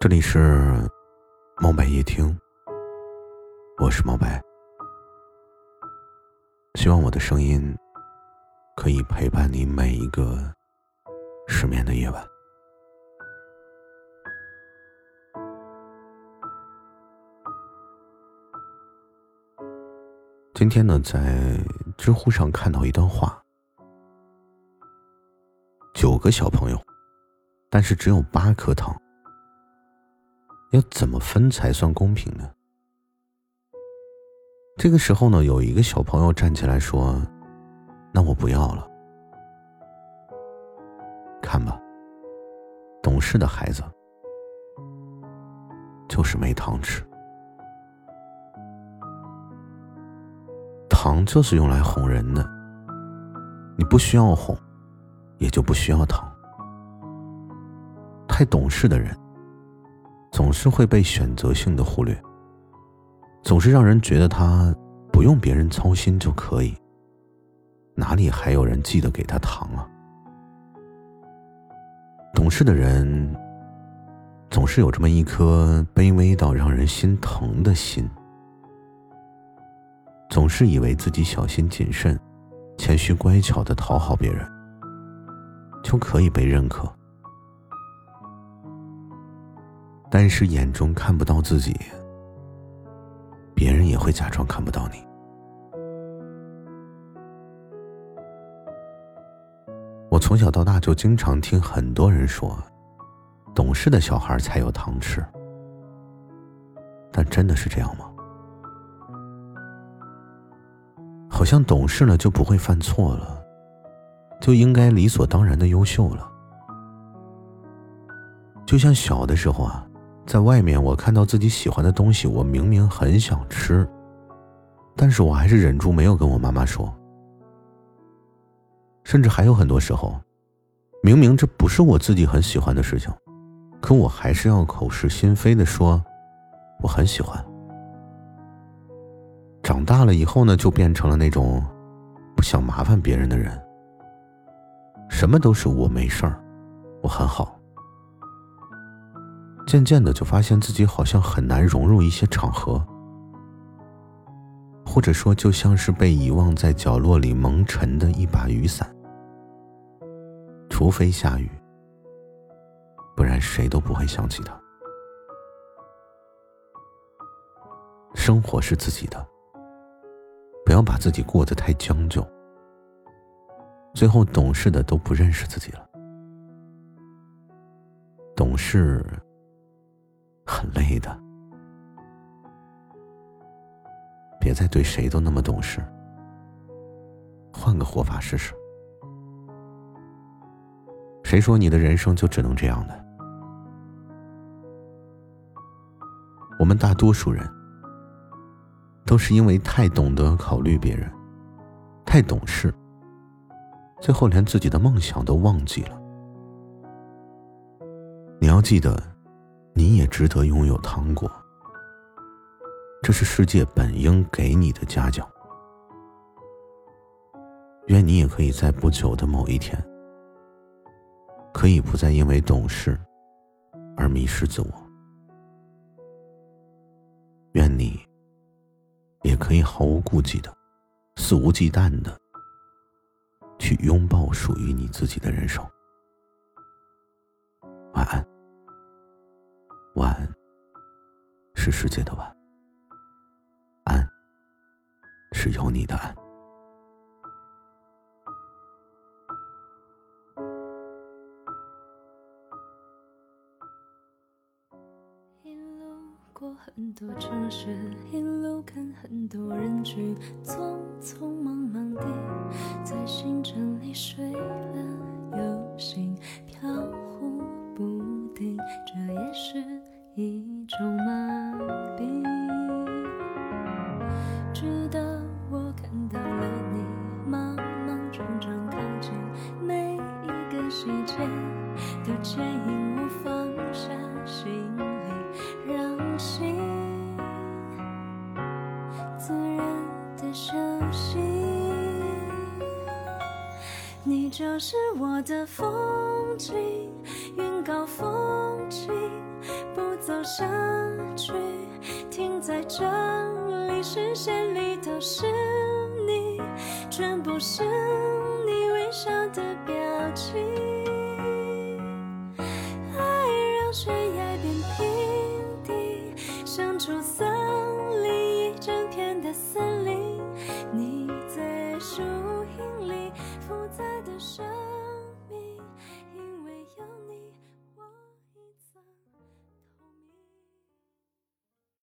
这里是猫白夜听，我是猫白，希望我的声音可以陪伴你每一个失眠的夜晚。今天呢，在知乎上看到一段话：九个小朋友，但是只有八颗糖。要怎么分才算公平呢？这个时候呢，有一个小朋友站起来说：“那我不要了。”看吧，懂事的孩子就是没糖吃。糖就是用来哄人的，你不需要哄，也就不需要糖。太懂事的人。总是会被选择性的忽略，总是让人觉得他不用别人操心就可以，哪里还有人记得给他糖啊？懂事的人总是有这么一颗卑微到让人心疼的心，总是以为自己小心谨慎、谦虚乖巧的讨好别人，就可以被认可。但是眼中看不到自己，别人也会假装看不到你。我从小到大就经常听很多人说，懂事的小孩才有糖吃。但真的是这样吗？好像懂事了就不会犯错了，就应该理所当然的优秀了。就像小的时候啊。在外面，我看到自己喜欢的东西，我明明很想吃，但是我还是忍住没有跟我妈妈说。甚至还有很多时候，明明这不是我自己很喜欢的事情，可我还是要口是心非的说我很喜欢。长大了以后呢，就变成了那种不想麻烦别人的人，什么都是我没事儿，我很好。渐渐的，就发现自己好像很难融入一些场合，或者说，就像是被遗忘在角落里蒙尘的一把雨伞。除非下雨，不然谁都不会想起他。生活是自己的，不要把自己过得太将就，最后懂事的都不认识自己了。懂事。很累的，别再对谁都那么懂事，换个活法试试。谁说你的人生就只能这样的？我们大多数人都是因为太懂得考虑别人，太懂事，最后连自己的梦想都忘记了。你要记得。你也值得拥有糖果，这是世界本应给你的嘉奖。愿你也可以在不久的某一天，可以不再因为懂事而迷失自我。愿你也可以毫无顾忌的、肆无忌惮的去拥抱属于你自己的人生。晚安。是世界的晚，安是有你的安。一路过很多城市，一路看很多人群，匆匆忙忙地在星辰里睡了又醒，飘忽不定，这也是。一种麻都牵引我放下行李让心。自然的休息你就是我的风景云高风清不走下去停在这里视线里都是你全部是你微笑的表情。悬崖变平地，像出森林一整片的森林。你在树荫里，复杂的身。